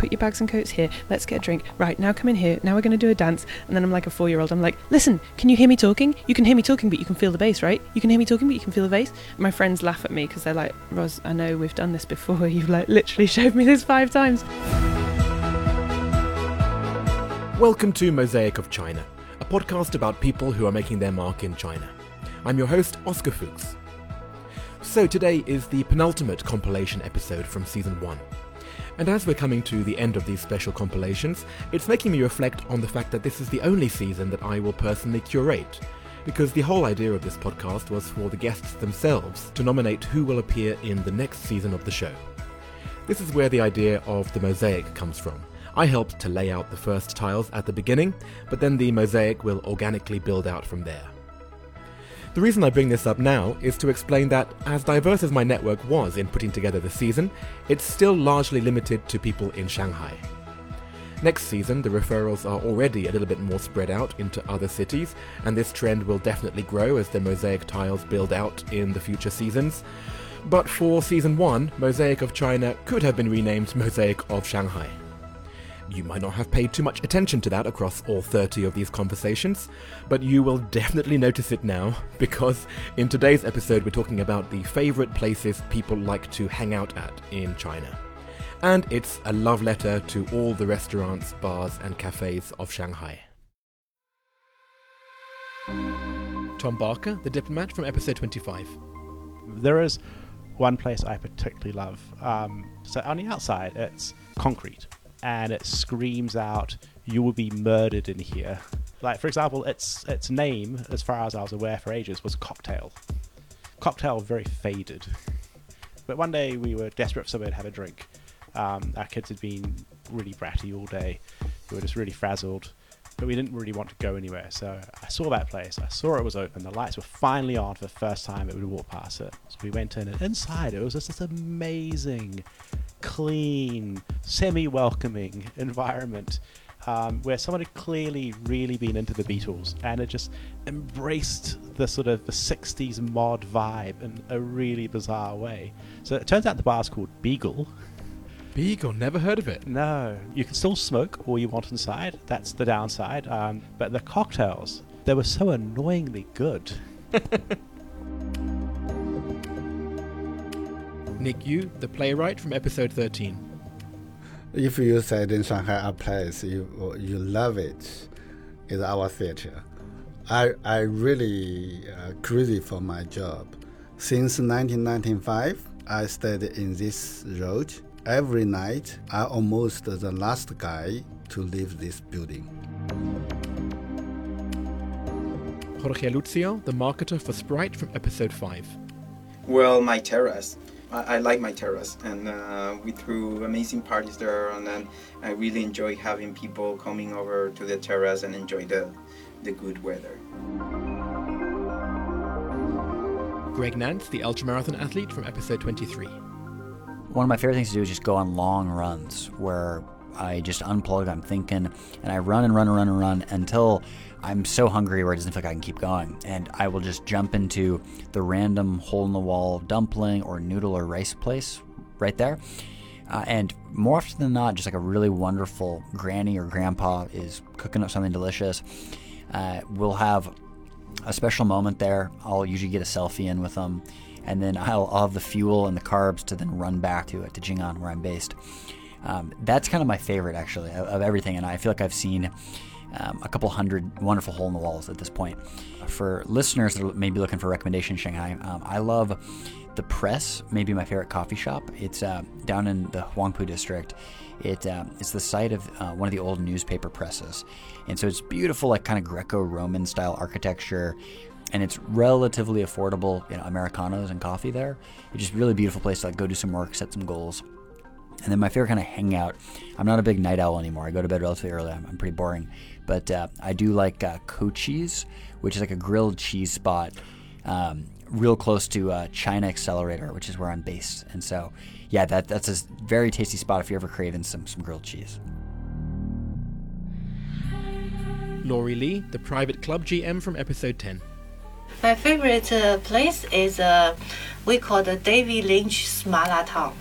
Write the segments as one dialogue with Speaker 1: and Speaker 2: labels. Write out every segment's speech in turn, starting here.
Speaker 1: put your bags and coats here. Let's get a drink. Right, now come in here. Now we're going to do a dance. And then I'm like a four year old. I'm like, listen, can you hear me talking? You can hear me talking, but you can feel the bass, right? You can hear me talking, but you can feel the bass. My friends laugh at me because they're like, Ross, I know we've done this before. You've like literally showed me this five times.
Speaker 2: Welcome to Mosaic of China, a podcast about people who are making their mark in China. I'm your host, Oscar Fuchs. So today is the penultimate compilation episode from season 1. And as we're coming to the end of these special compilations, it's making me reflect on the fact that this is the only season that I will personally curate. Because the whole idea of this podcast was for the guests themselves to nominate who will appear in the next season of the show. This is where the idea of the mosaic comes from. I helped to lay out the first tiles at the beginning, but then the mosaic will organically build out from there. The reason I bring this up now is to explain that, as diverse as my network was in putting together the season, it's still largely limited to people in Shanghai. Next season, the referrals are already a little bit more spread out into other cities, and this trend will definitely grow as the mosaic tiles build out in the future seasons. But for season 1, Mosaic of China could have been renamed Mosaic of Shanghai. You might not have paid too much attention to that across all 30 of these conversations, but you will definitely notice it now, because in today's episode we're talking about the favourite places people like to hang out at in China. And it's a love letter to all the restaurants, bars, and cafes of Shanghai. Tom Barker, the diplomat from episode 25.
Speaker 3: There is one place I particularly love. Um, so on the outside, it's concrete and it screams out, "You will be murdered in here." Like for example, its its name, as far as I was aware for ages, was Cocktail. Cocktail, very faded. But one day we were desperate for somewhere to have a drink. Um, our kids had been really bratty all day. We were just really frazzled, but we didn't really want to go anywhere. So I saw that place. I saw it was open. The lights were finally on for the first time that we would walk past it. So we went in, and inside it was just this amazing clean, semi welcoming environment um, where someone had clearly really been into the Beatles and had just embraced the sort of the 60s mod vibe in a really bizarre way. So it turns out the bar's called Beagle.
Speaker 2: Beagle, never heard of it.
Speaker 3: No, you can still smoke all you want inside. That's the downside. Um, but the cocktails, they were so annoyingly good.
Speaker 2: Nick Yu, the playwright from episode 13.
Speaker 4: If you said in Shanghai a place you you love it, it, is our theater. I I really uh, crazy for my job. Since 1995, I stayed in this road. Every night, I almost the last guy to leave this building.
Speaker 2: Jorge Lucio, the marketer for Sprite from episode 5.
Speaker 5: Well, my terrace. I, I like my terrace, and uh, we threw amazing parties there, and then I really enjoy having people coming over to the terrace and enjoy the, the good weather.
Speaker 2: Greg Nance, the ultramarathon athlete from episode 23.
Speaker 6: One of my favorite things to do is just go on long runs where I just unplug, I'm thinking, and I run and run and run and run until I'm so hungry where it doesn't feel like I can keep going. And I will just jump into the random hole in the wall dumpling or noodle or rice place right there. Uh, and more often than not, just like a really wonderful granny or grandpa is cooking up something delicious. Uh, we'll have a special moment there. I'll usually get a selfie in with them. And then I'll, I'll have the fuel and the carbs to then run back to it to Jing'an where I'm based. Um, that's kind of my favorite actually of, of everything, and I feel like I've seen um, a couple hundred wonderful hole in the walls at this point. For listeners that may be looking for recommendations in Shanghai, um, I love the Press, maybe my favorite coffee shop. It's uh, down in the Huangpu district. It, uh, it's the site of uh, one of the old newspaper presses. And so it's beautiful, like kind of Greco Roman style architecture. And it's relatively affordable, you know, Americanos and coffee there. It's just really beautiful place to like go do some work, set some goals. And then my favorite kind of hangout. I'm not a big night owl anymore. I go to bed relatively early. I'm, I'm pretty boring. But uh, I do like uh, Cochise, which is like a grilled cheese spot, um, real close to uh, China Accelerator, which is where I'm based. And so, yeah, that that's a very tasty spot if you're ever craving some some grilled cheese.
Speaker 2: Laurie Lee, the private club GM from episode 10.
Speaker 7: My favorite uh, place is uh, we call the Davy Lynch Smala Town.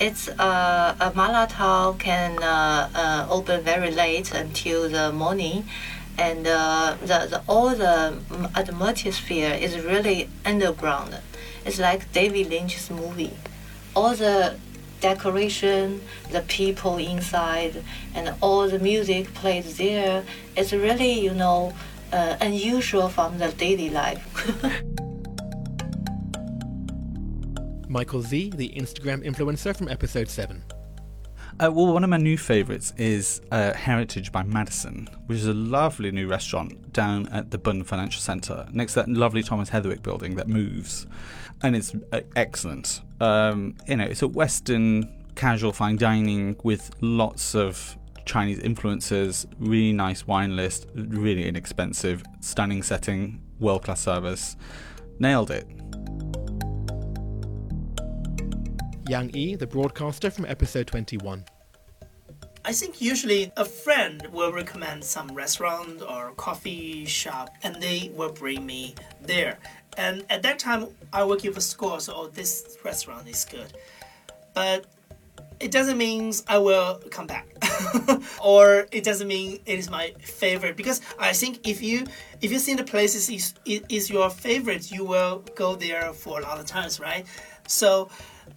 Speaker 8: It's uh, a Mala Town can uh, uh, open very late until the morning, and uh, the, the all the atmosphere is really underground. It's like David Lynch's movie. All the decoration, the people inside, and all the music played there. It's really you know uh, unusual from the daily life.
Speaker 2: Michael Z, the Instagram influencer from episode 7.
Speaker 9: Uh, well, one of my new favourites is uh, Heritage by Madison, which is a lovely new restaurant down at the Bund Financial Centre, next to that lovely Thomas Heatherwick building that moves, and it's uh, excellent. Um, you know, it's a Western casual fine dining with lots of Chinese influences, really nice wine list, really inexpensive, stunning setting, world class service. Nailed it.
Speaker 2: Yang Yi, the broadcaster from episode 21.
Speaker 10: I think usually a friend will recommend some restaurant or coffee shop and they will bring me there. And at that time, I will give a score, so oh, this restaurant is good. But it doesn't mean I will come back, or it doesn't mean it is my favorite. Because I think if you if you think the places is is your favorite, you will go there for a lot of times, right? So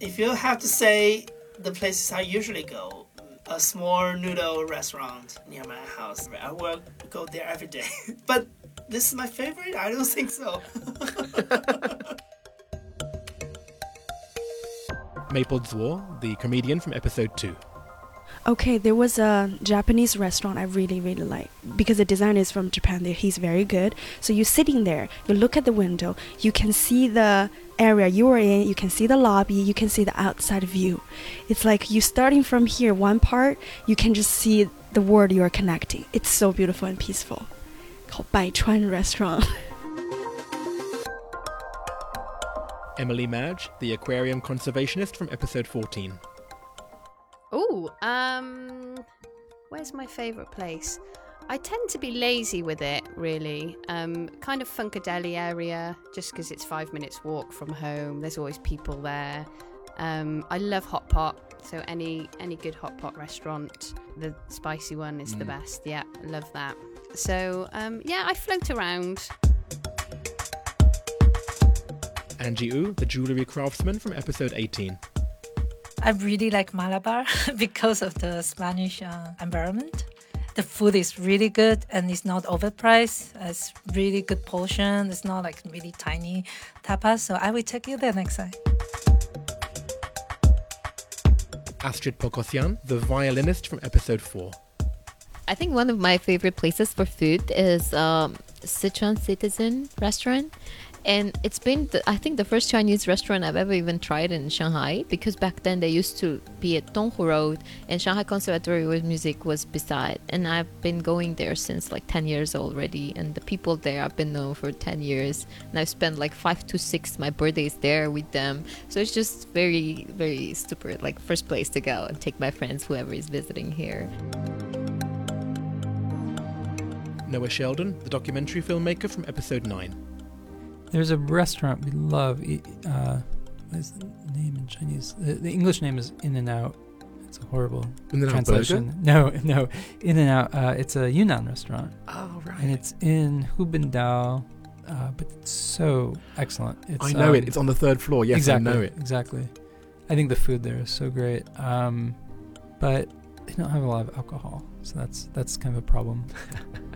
Speaker 10: if you have to say the places I usually go, a small noodle restaurant near my house, I will go there every day. but this is my favorite? I don't think so.
Speaker 2: Maple Zuo, the comedian from episode 2.
Speaker 11: Okay, there was a Japanese restaurant I really, really like because the designer is from Japan. He's very good. So you're sitting there, you look at the window, you can see the area you are in, you can see the lobby, you can see the outside view. It's like you starting from here, one part, you can just see the world you are connecting. It's so beautiful and peaceful. Called Baichuan Restaurant.
Speaker 2: Emily Madge, the aquarium conservationist from episode 14.
Speaker 12: Oh, um, where's my favourite place? I tend to be lazy with it, really. Um, kind of Funkadeli area, just because it's five minutes walk from home. There's always people there. Um, I love hot pot, so any any good hot pot restaurant, the spicy one is the
Speaker 2: Mm.
Speaker 12: best. Yeah, love that. So um, yeah, I float around.
Speaker 2: Angie Wu, the jewellery craftsman from episode 18.
Speaker 13: I really like Malabar because of the Spanish uh, environment. The food is really good and it's not overpriced. It's really good portion. It's not like really tiny tapas. So I will take you there next time.
Speaker 2: Astrid Pokosian, the violinist from episode 4.
Speaker 7: I think one of my favorite places for food is um, Sichuan Citizen Restaurant. And it's been, the, I think, the first Chinese restaurant I've ever even tried in Shanghai because back then they used to be at Donghu Road and Shanghai Conservatory of Music was beside. And I've been going there since like 10 years already. And the people there I've been known for 10 years. And I've spent like five to six my birthdays there with them. So it's just very, very stupid, like first place to go and take my friends, whoever is visiting here.
Speaker 2: Noah Sheldon, the documentary filmmaker from episode 9.
Speaker 14: There's a restaurant we love. e- Uh, what is the name in Chinese? The, the English name is In and Out. It's a horrible
Speaker 2: In-N-Out
Speaker 14: translation.
Speaker 2: Burger?
Speaker 14: No, no, In and Out. Uh, it's a Yunnan restaurant.
Speaker 2: Oh, right.
Speaker 14: And it's in Hubindao, uh, but it's so excellent. It's,
Speaker 2: I know
Speaker 14: um,
Speaker 2: it. It's on the third floor. Yes,
Speaker 14: exactly,
Speaker 2: I know it.
Speaker 14: Exactly. I think the food there is so great. Um, but they don't have a lot of alcohol, so that's that's kind of a problem.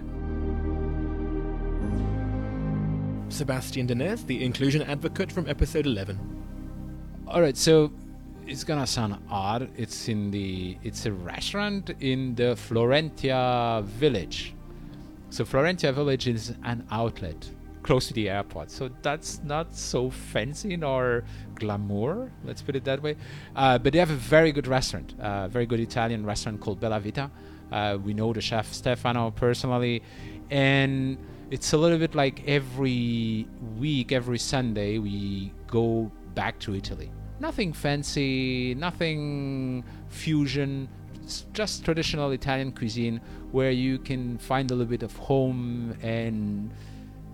Speaker 2: Sebastian Denez, the inclusion advocate from episode 11.
Speaker 15: All right, so it's gonna sound odd. It's in the it's a restaurant in the Florentia village. So Florentia village is an outlet close to the airport. So that's not so fancy nor glamour, let's put it that way. Uh, but they have a very good restaurant, a very good Italian restaurant called Bella Vita. Uh, we know the chef Stefano personally, and it's a little bit like every week, every Sunday, we go back to Italy. Nothing fancy, nothing fusion, it's just traditional Italian cuisine where you can find a little bit of home and,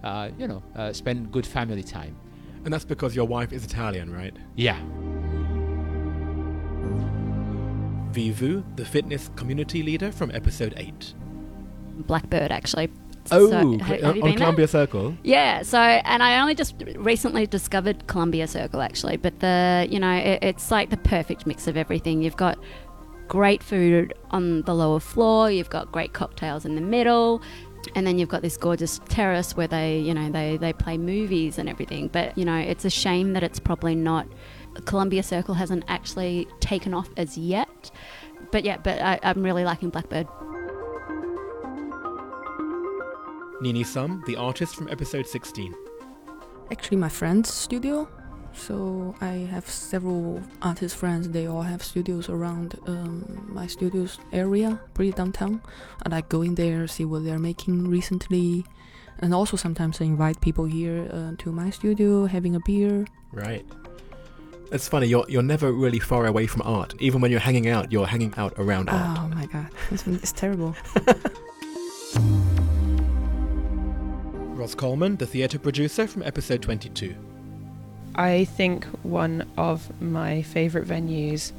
Speaker 15: uh, you know, uh, spend good family time.
Speaker 2: And that's because your wife is Italian, right?
Speaker 15: Yeah.
Speaker 2: Vivu, the fitness community leader from episode 8.
Speaker 16: Blackbird, actually.
Speaker 2: Oh,
Speaker 16: So,
Speaker 2: cl-
Speaker 16: ha- have
Speaker 2: on
Speaker 16: been there?
Speaker 2: Columbia Circle.
Speaker 16: Yeah, so and I only just recently discovered Columbia Circle actually, but the you know it, it's like the perfect mix of everything. You've got great food on the lower floor, you've got great cocktails in the middle, and then you've got this gorgeous terrace where they you know they they play movies and everything. But you know it's a shame that it's probably not Columbia Circle hasn't actually taken off as yet. But yeah, but I, I'm really liking Blackbird.
Speaker 2: Nini Sum, the artist from episode 16.
Speaker 17: actually my friend's studio. So I have several artist friends. They all have studios around um, my studio's area, pretty downtown. And I go in there, see what they're making recently, and also sometimes I invite people here uh, to my studio, having a beer.
Speaker 2: Right. It's funny, you're, you're never really far away from art. Even when you're hanging out, you're hanging out around art.
Speaker 17: Oh my god, it's, it's terrible.
Speaker 2: Ross Coleman, the theatre producer from episode 22.
Speaker 3: I think one of my favourite venues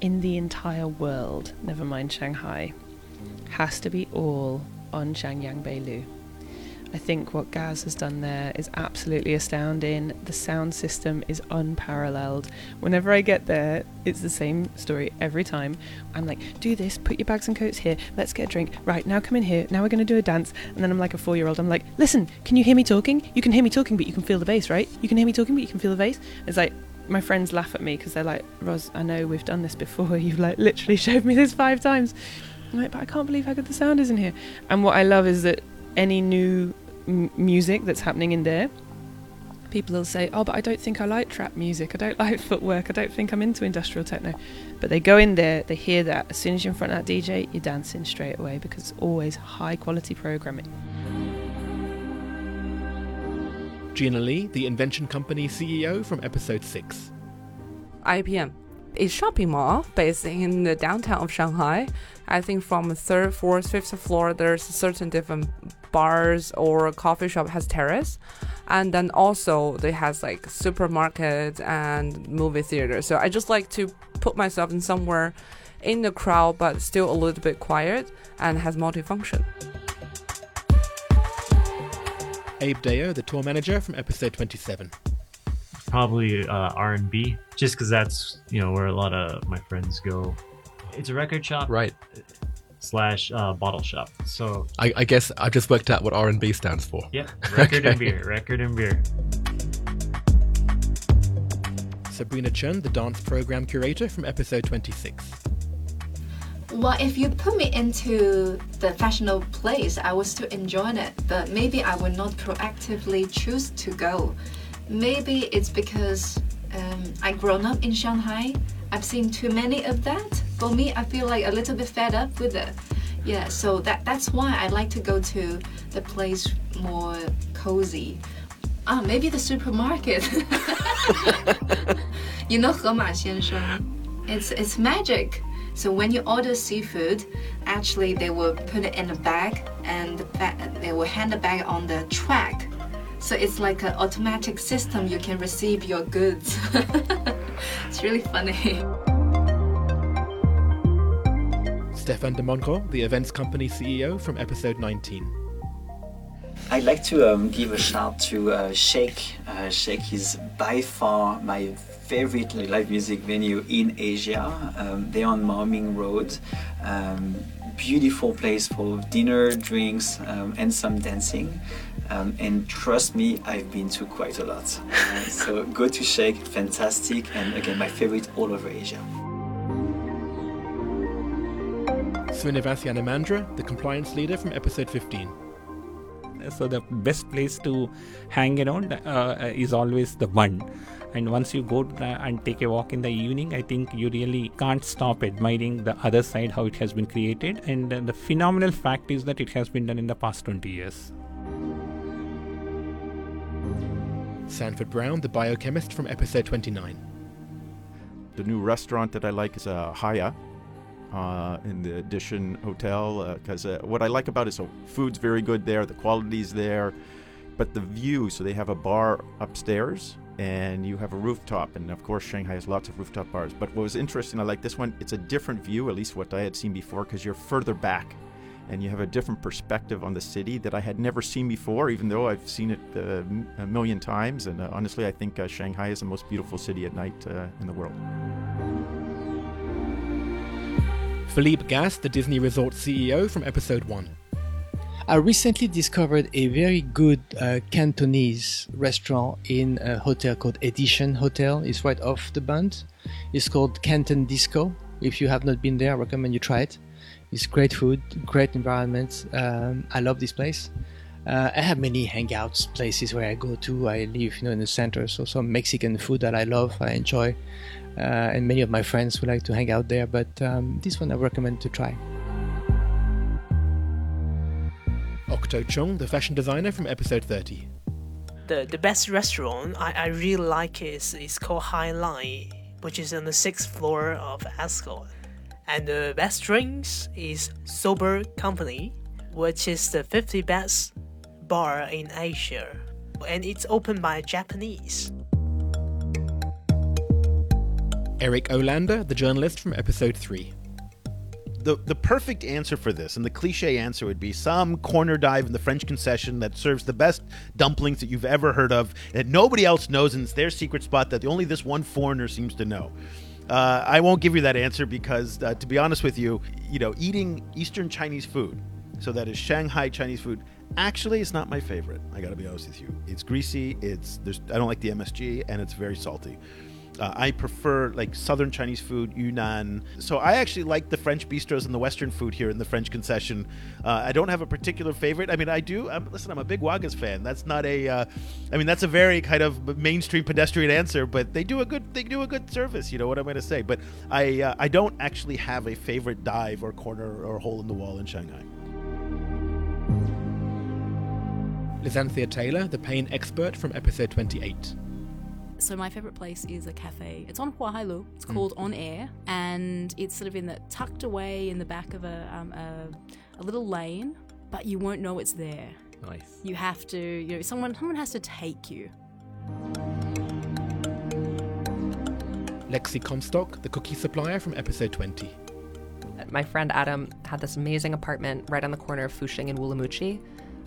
Speaker 3: in the entire world, never mind Shanghai, has to be all on Xiangyang Beilu. I think what Gaz has done there is absolutely astounding. The sound system is unparalleled. Whenever I get there, it's the same story every time. I'm like, do this, put your bags and coats here, let's get a drink. Right, now come in here, now we're going to do a dance. And then I'm like a four year old, I'm like, listen, can you hear me talking? You can hear me talking, but you can feel the bass, right? You can hear me talking, but you can feel the bass. It's like, my friends laugh at me because they're like, Ross, I know we've done this before. You've like literally showed me this five times. I'm like, but I can't believe how good the sound is in here. And what I love is that any new m- music that's happening in there, people will say, oh, but I don't think I like trap music. I don't like footwork. I don't think I'm into industrial techno. But they go in there, they hear that. As soon as you're in front of that DJ, you're dancing straight away because it's always high quality programming.
Speaker 2: Gina Lee, the Invention Company CEO from episode 6.
Speaker 18: IPM is shopping mall based in the downtown of Shanghai. I think from third, fourth, fifth floor, there's certain different bars or coffee shop has terrace, and then also they has like supermarket and movie theater. So I just like to put myself in somewhere in the crowd, but still a little bit quiet and has multifunction.
Speaker 2: Abe Deo, the tour manager from episode 27.
Speaker 19: Probably uh, R&B, just because that's you know where a lot of my friends go. It's a record shop,
Speaker 2: right?
Speaker 19: Slash uh, bottle shop. So
Speaker 2: I, I guess I just worked out what R&B stands for.
Speaker 19: yep, record and beer, record and beer.
Speaker 2: Sabrina Chen, the dance program curator from episode 26.
Speaker 20: Well, if you put me into the fashionable place, I would still enjoy it, but maybe I would not proactively choose to go. Maybe it's because um, I've grown up in Shanghai. I've seen too many of that. For me, I feel like a little bit fed up with it. Yeah, so that that's why I like to go to the place more cozy. Ah, maybe the supermarket. you know, 盒马鲜生, it's it's magic. So when you order seafood, actually they will put it in a bag and the bag, they will hand the bag on the track so it's like an automatic system. You can receive your goods. it's really funny.
Speaker 2: Stefan de Monco, the events company CEO from episode 19.
Speaker 5: I'd like to um, give a shout to uh, Shake. Uh, Shake is by far my favorite live music venue in Asia. Um, they're on Maoming Road. Um, beautiful place for dinner, drinks, um, and some dancing. Um, and trust me, I've been to quite a lot. Uh, so go to Shake, fantastic, and again, my favorite all over Asia.
Speaker 2: Srinivas Yanamandra, the compliance leader from episode 15.
Speaker 21: so the best place to hang around uh, is always the one and once you go uh, and take a walk in the evening i think you really can't stop admiring the other side how it has been created and uh, the phenomenal fact is that it has been done in the past 20 years
Speaker 2: Sanford Brown, the biochemist from episode 29.
Speaker 22: The new restaurant that I like is uh, Haya uh, in the Edition Hotel because uh, what I like about it is the food's very good there, the quality's there, but the view. So they have a bar upstairs and you have a rooftop. And of course, Shanghai has lots of rooftop bars. But what was interesting, I like this one. It's a different view, at least what I had seen before, because you're further back and you have a different perspective on the city that I had never seen before, even though I've seen it uh, m- a million times. And uh, honestly, I think uh, Shanghai is the most beautiful city at night uh, in the world.
Speaker 2: Philippe Gas, the Disney Resort CEO from episode 1.
Speaker 23: I recently discovered a very good uh, Cantonese restaurant in a hotel called Edition Hotel. It's right off the Bund. It's called Canton Disco. If you have not been there, I recommend you try it. It's great food, great environment. Um, I love this place. Uh, I have many hangouts places where I go to. I live, you know, in the center, so some Mexican food that I love, I enjoy, uh, and many of my friends would like to hang out there. But um, this one I recommend to try.
Speaker 2: Octo Chung, the fashion designer from episode 30.
Speaker 10: The the best restaurant I, I really like is is called High Line, which is on the sixth floor of Ascot. And the best drinks is Sober Company, which is the 50 best bar in Asia. And it's opened by Japanese.
Speaker 2: Eric Olander, the journalist from episode 3.
Speaker 24: the the perfect answer for this, and the cliche answer would be some corner dive in the French concession that serves the best dumplings that you've ever heard of that nobody else knows, and it's their secret spot that only this one foreigner seems to know. Uh, I won't give you that answer because, uh, to be honest with you, you know, eating Eastern Chinese food, so that is Shanghai Chinese food. Actually, it's not my favorite. I got to be honest with you. It's greasy. It's there's I don't like the MSG, and it's very salty. Uh, I prefer like southern Chinese food, Yunnan. So I actually like the French bistros and the Western food here in the French concession. Uh, I don't have a particular favorite. I mean, I do. I'm, listen, I'm a big Wagas fan. That's not a. Uh, I mean, that's a very kind of mainstream pedestrian answer, but they do a good. They do a good service. You know what I'm going to say. But I. Uh, I don't actually have a favorite dive or corner or hole in the wall in Shanghai.
Speaker 2: Lysanthia Taylor, the pain expert from episode 28.
Speaker 25: So my favorite place is a cafe. It's on Huaihailu. It's
Speaker 2: Mm.
Speaker 25: called On Air, and it's sort of in the tucked away in the back of a um, a, a little lane, but you won't know it's there.
Speaker 2: Nice.
Speaker 25: You have to, you know, someone someone has to take you.
Speaker 2: Lexi Comstock, the cookie supplier from episode 20.
Speaker 26: My friend Adam had this amazing apartment right on the corner of Fuxing and Wulumuqi,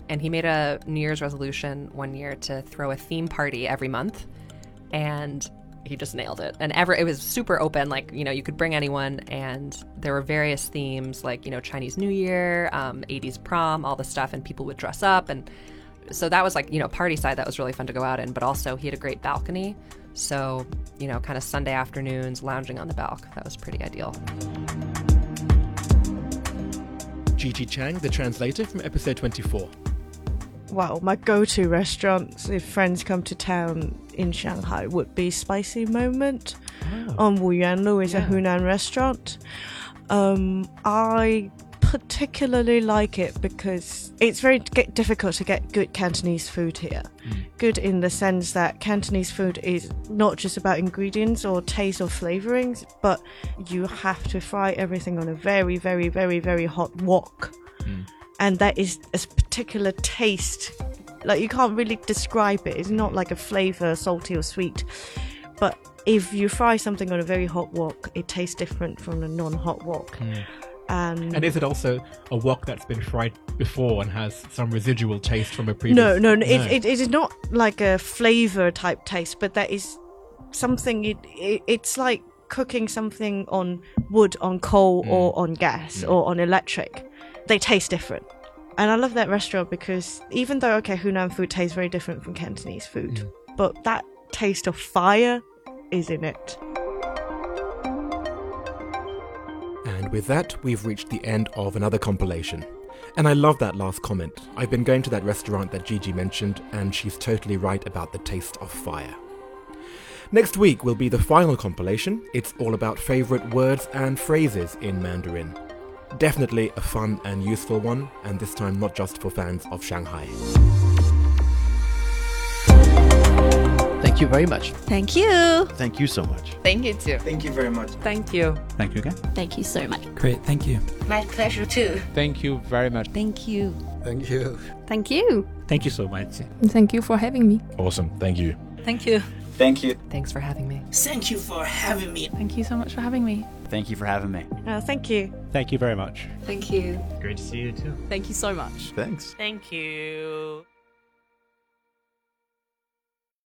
Speaker 26: and he made a New Year's resolution one year to throw a theme party every month, and he just nailed it. And ever it was super open, like you know you could bring anyone, and there were various themes like you know Chinese New Year, um, 80s prom, all the stuff, and people would dress up, and so that was like you know party side that was really fun to go out in. But also he had a great balcony, so you know kind of Sunday afternoons lounging on the balcony that was pretty ideal.
Speaker 2: Gigi Chang, the translator from episode 24.
Speaker 27: Well, my go to restaurants if friends come to town in Shanghai would be Spicy Moment on Wuyuanlu is a Hunan restaurant. Um, I particularly like it because it's very difficult to get good Cantonese food here. Good in the sense that Cantonese food is not just about ingredients or taste or flavorings, but you have to fry everything on a very, very, very, very hot wok and that is a particular taste. Like you can't really describe it. It's not like a flavor salty or sweet. But if you fry something on a very hot wok it tastes different from a non-hot wok. And,
Speaker 2: And is it also a wok that's been fried before and has some residual taste from a previous?
Speaker 27: no no, no, It, it, it is not like a flavor type taste but that is something it, it it's like cooking something on wood on coal hmm. or on gas hmm. or on electric they taste different and i love that restaurant because even though okay hunan food tastes very different from cantonese food mm. but that taste of fire is in it
Speaker 2: And with that, we've reached the end of another compilation. And I love that last comment. I've been going to that restaurant that Gigi mentioned, and she's totally right about the taste of fire. Next week will be the final compilation. It's all about favorite words and phrases in Mandarin. Definitely a fun and useful one, and this time not just for fans of Shanghai.
Speaker 23: Thank you very much.
Speaker 16: Thank you.
Speaker 24: Thank you so much.
Speaker 16: Thank you too.
Speaker 5: Thank you very much.
Speaker 18: Thank you.
Speaker 9: Thank you again.
Speaker 16: Thank you so much.
Speaker 14: Great, thank you.
Speaker 8: My pleasure too.
Speaker 15: Thank you very much.
Speaker 16: Thank you.
Speaker 21: Thank you.
Speaker 12: Thank you.
Speaker 21: Thank you so much.
Speaker 17: Thank you for having me.
Speaker 21: Awesome. Thank you.
Speaker 13: Thank you.
Speaker 5: Thank you.
Speaker 26: Thanks for having me.
Speaker 10: Thank you for having me.
Speaker 3: Thank you so much for having me.
Speaker 6: Thank you for having me.
Speaker 27: Uh, thank you.
Speaker 28: Thank you very much.
Speaker 20: Thank you.
Speaker 6: Great to see you too.
Speaker 3: Thank you so much.
Speaker 22: Thanks.
Speaker 29: Thank you.